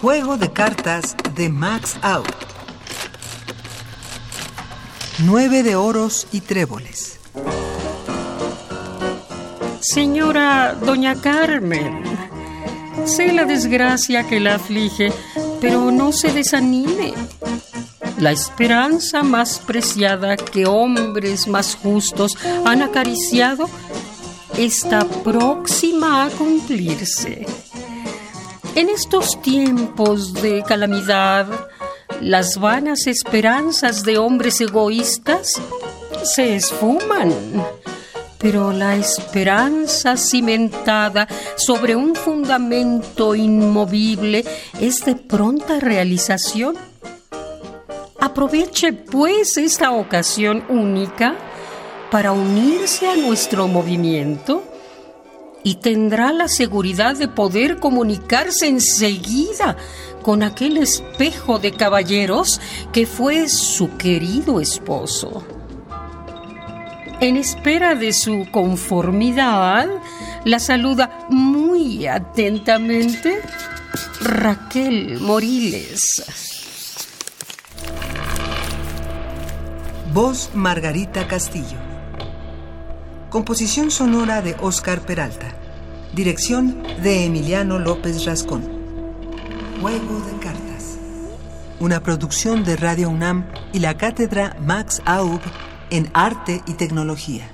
Juego de cartas de Max Out. Nueve de oros y tréboles. Señora Doña Carmen, sé la desgracia que la aflige, pero no se desanime. La esperanza más preciada que hombres más justos han acariciado está próxima a cumplirse. En estos tiempos de calamidad, las vanas esperanzas de hombres egoístas se esfuman, pero la esperanza cimentada sobre un fundamento inmovible es de pronta realización. Aproveche pues esta ocasión única para unirse a nuestro movimiento y tendrá la seguridad de poder comunicarse enseguida con aquel espejo de caballeros que fue su querido esposo. En espera de su conformidad, la saluda muy atentamente Raquel Moriles. Voz Margarita Castillo. Composición sonora de Oscar Peralta. Dirección de Emiliano López Rascón. Juego de cartas. Una producción de Radio UNAM y la cátedra Max Aub en Arte y Tecnología.